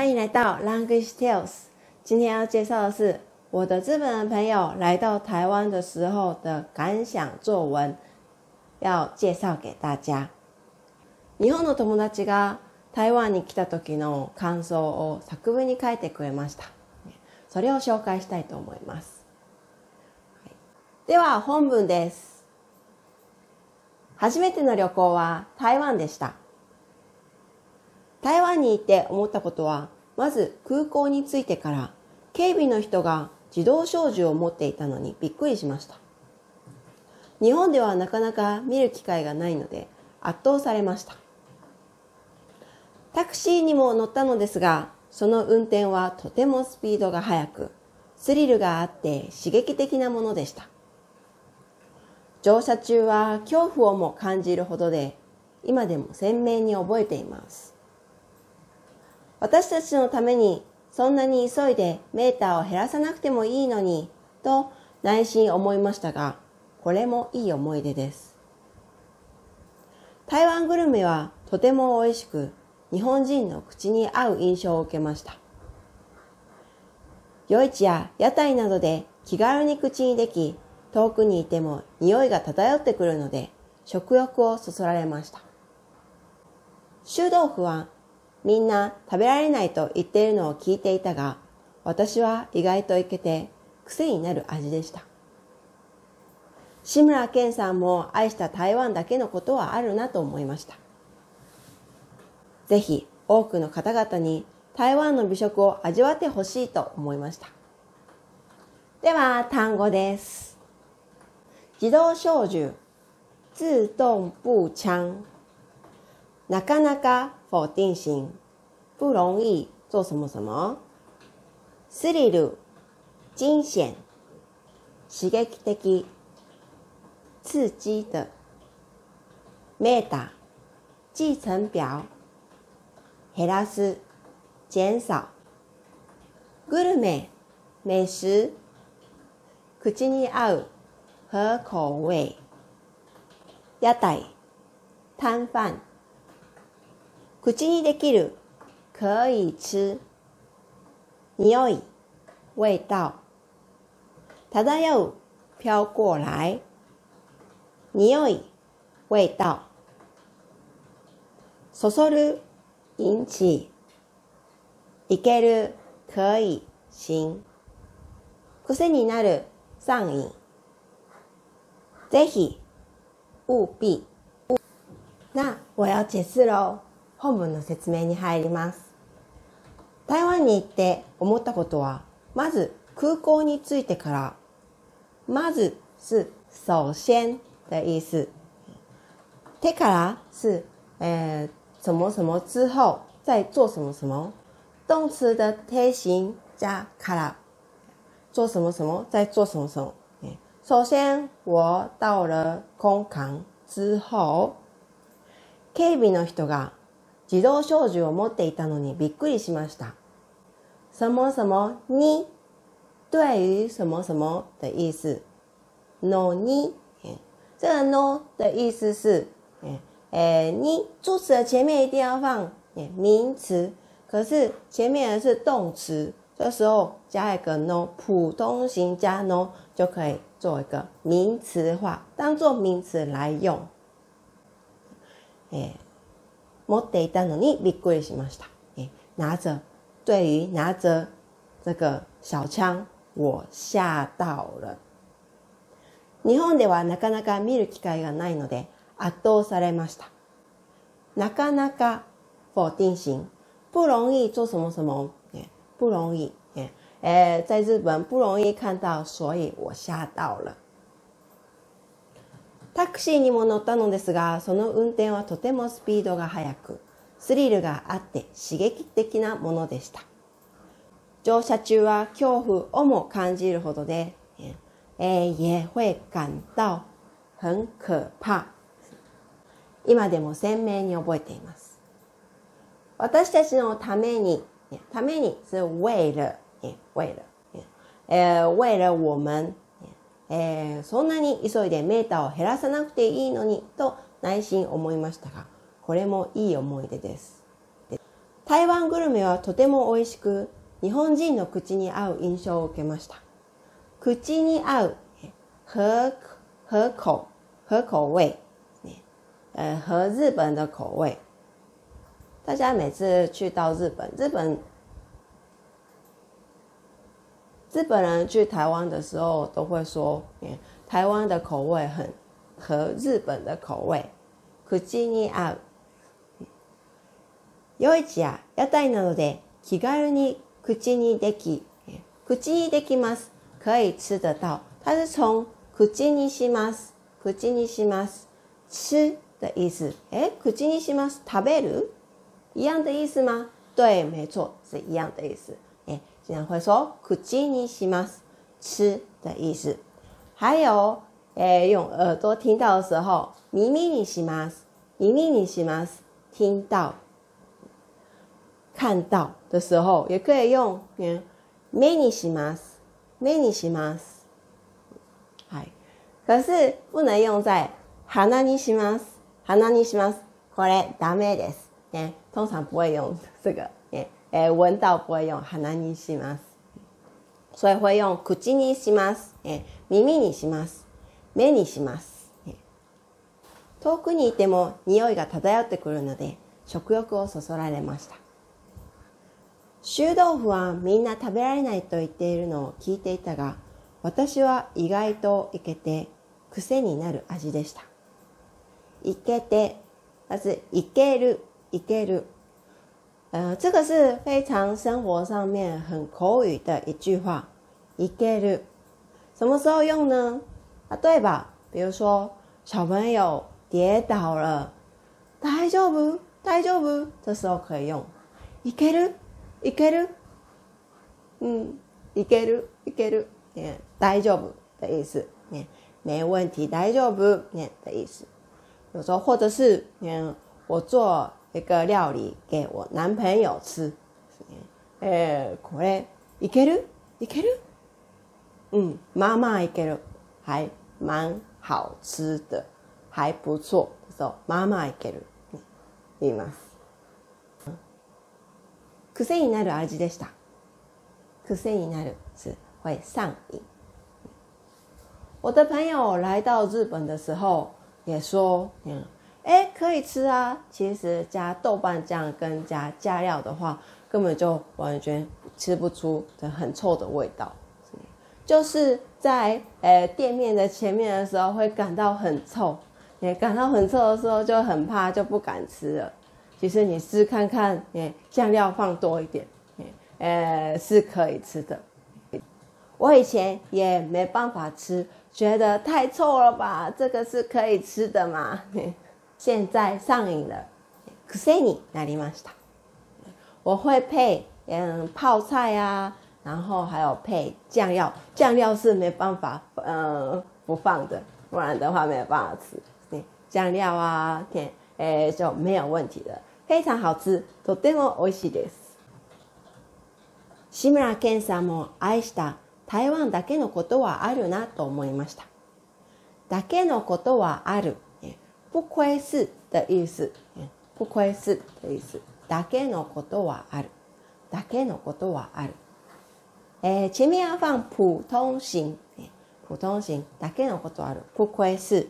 欢迎来到 Language Tales。今天要介绍的是我的日本人朋友来到台湾的时候的感想作文，要介绍给大家。日本の友達が台湾に来た時の感想を作文に書いてくれました。それを紹介したいと思います。では本文です。初めての旅行は台湾でした。台湾に行って思ったことは、まず空港に着いてから警備の人が自動小銃を持っていたのにびっくりしました。日本ではなかなか見る機会がないので圧倒されました。タクシーにも乗ったのですが、その運転はとてもスピードが速く、スリルがあって刺激的なものでした。乗車中は恐怖をも感じるほどで、今でも鮮明に覚えています。私たちのためにそんなに急いでメーターを減らさなくてもいいのにと内心思いましたが、これもいい思い出です。台湾グルメはとても美味しく、日本人の口に合う印象を受けました。夜市や屋台などで気軽に口にでき、遠くにいても匂いが漂ってくるので食欲をそそられました。臭豆腐はみんな食べられないと言っているのを聞いていたが、私は意外といけて癖になる味でした。志村けんさんも愛した台湾だけのことはあるなと思いました。ぜひ多くの方々に台湾の美食を味わってほしいと思いました。では単語です。自動小銃、自動步槍。なかなか否定型，不容易做什么什么？スリル、惊险、刺激的、刺激的。メータ、计程表。減らす、減少。グルメ、美食。口に合う、合口味。屋台、摊贩。口にできる、可以吃。匂い、味道。漂う、飘过来。匂い、味道。そそる、引起。いける、可以、行。癖になる、上瘾。ぜひ、务必。那我要解释喽。本文の説明に入ります。台湾に行って思ったことは、まず空港に着いてから、まず是首先的意思。てから是、呃、什么什么之后再做什么什么。动词的贴形加から做什么什么再做什么什么。首先我到了空港之后、警備の人が自動小銃を持っていたのにびっくりしました。什么什么に对于什么什么的意思？のに，这个 no 的意思是，诶，你助词的前面一定要放名词，可是前面的是动词，这时候加一个 no，普通型加 no 就可以做一个名词化，当做名词来用。诶。持っていたのにびっくりしました。拿着，对于拿着这个小枪，我吓到了。日本ではなかなか見る機会がないので圧倒されました。なかなか否定型，不容易做什么什么，不容易，诶，在日本不容易看到，所以我吓到了。 タクシーにも乗ったのですが、その運転はとてもスピードが速く、スリルがあって刺激的なものでした。乗車中は恐怖をも感じるほどで、え、也会感到很可怕。今でも鮮明に覚えています。私たちのために、ために是为了、为了、えー、为了我们、えー、そんなに急いでメーターを減らさなくていいのにと内心思いましたが、これもいい思い出です。台湾グルメはとても美味しく、日本人の口に合う印象を受けました。口に合う、合合口合口味，呃，和日本的口味。大家每次去到日本，日本日本人去台湾的时候都会说，台湾的口味很和日本的口味。口に合う。良いちや屋台などで気軽に口にでき、口にできます。可以吃得到。它是从口にします。口にします。吃的意思。哎，口にします。食べる一样的意思吗？对，没错，是一样的意思。哎， 经常会说口にします。吃的意思。还有，哎，用耳朵听到的时候，耳にします。耳にします。听到。看到的时候也可以用嗯，目にします。目にします。はい。可是不能用在鼻にします。鼻にします。これダメです。ね、通常不会用这个。 ね、え闻到不会用鼻にします。所以会用口にします。え耳にします。目にします。遠くにいても匂いが漂ってくるので食欲をそそられました。臭豆腐はみんな食べられないと言っているのを聞いていたが、私は意外といけて癖になる味でした。いけて、まずいける、いける。呃，这个是非常生活上面很口语的一句话。いける。什么时候用呢？啊，对吧？比如说小朋友跌倒了，大丈夫？大丈夫？这时候可以用いける。いけるうん、いける、いける、ね、大丈夫的意思，ね、没问题，大丈夫，ね、的意思。有时候或者是，嗯，我做 一个料理给我男朋友吃，えこれいける、いける？嗯，妈妈いける，还蛮好吃的，还不错。时候妈妈いける、言います。癖になる味でした。癖になる是会上瘾。我的朋友来到日本的时候也说，嗯， 哎，可以吃啊。其实加豆瓣酱跟加加料的话，根本就完全吃不出的很臭的味道。就是在呃店面的前面的时候会感到很臭，也感到很臭的时候就很怕，就不敢吃了。其实你试看看，哎，酱料放多一点，呃，是可以吃的。我以前也没办法吃，觉得太臭了吧？这个是可以吃的嘛？现在上瘾了。可是你哪里ました？我会配嗯泡菜啊，然后还有配酱料，酱料是没办法嗯不放的，不然的话没有办法吃。酱料啊，甜诶就没有问题的。非常好吃。とても美味しいです。志村けんさんも愛した台湾だけのことはあるなと思いました。だけのことはある。 不亏是的意思。不亏是的意思。だけのことはある。だけのことはある。え前面要放普通型。普通型。だけのことある。不亏是。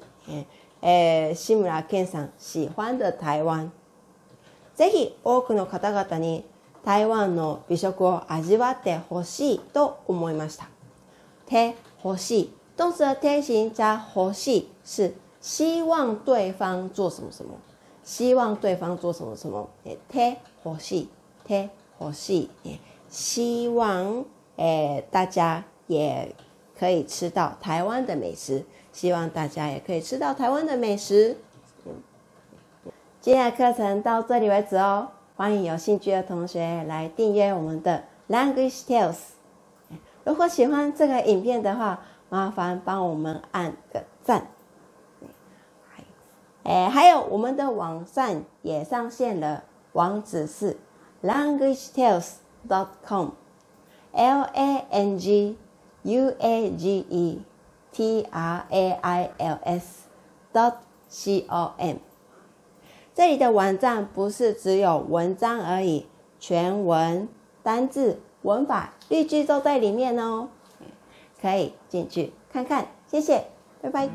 え志村けんさん喜欢的台湾。ぜひ多くの方々に台湾の美食を味わってほしいと思いました。て、欲しい。动词的贴形加欲しい是希望对方做什么什么，希望对方做什么什么。て、欲しい。て、欲しい。希望诶大家也可以吃到台湾的美食，希望大家也可以吃到台湾的美食。今天的课程到这里为止哦，欢迎有兴趣的同学来订阅我们的 Language Tales。如果喜欢这个影片的话，麻烦帮我们按个赞。 哎，还有我们的网站也上线了，网址是 languagetales.com，L A N G U A G E T R A I L S dot C O M。这里的网站不是只有文章而已，全文、单字、文法、例句都在里面哦，可以进去看看。谢谢，拜拜。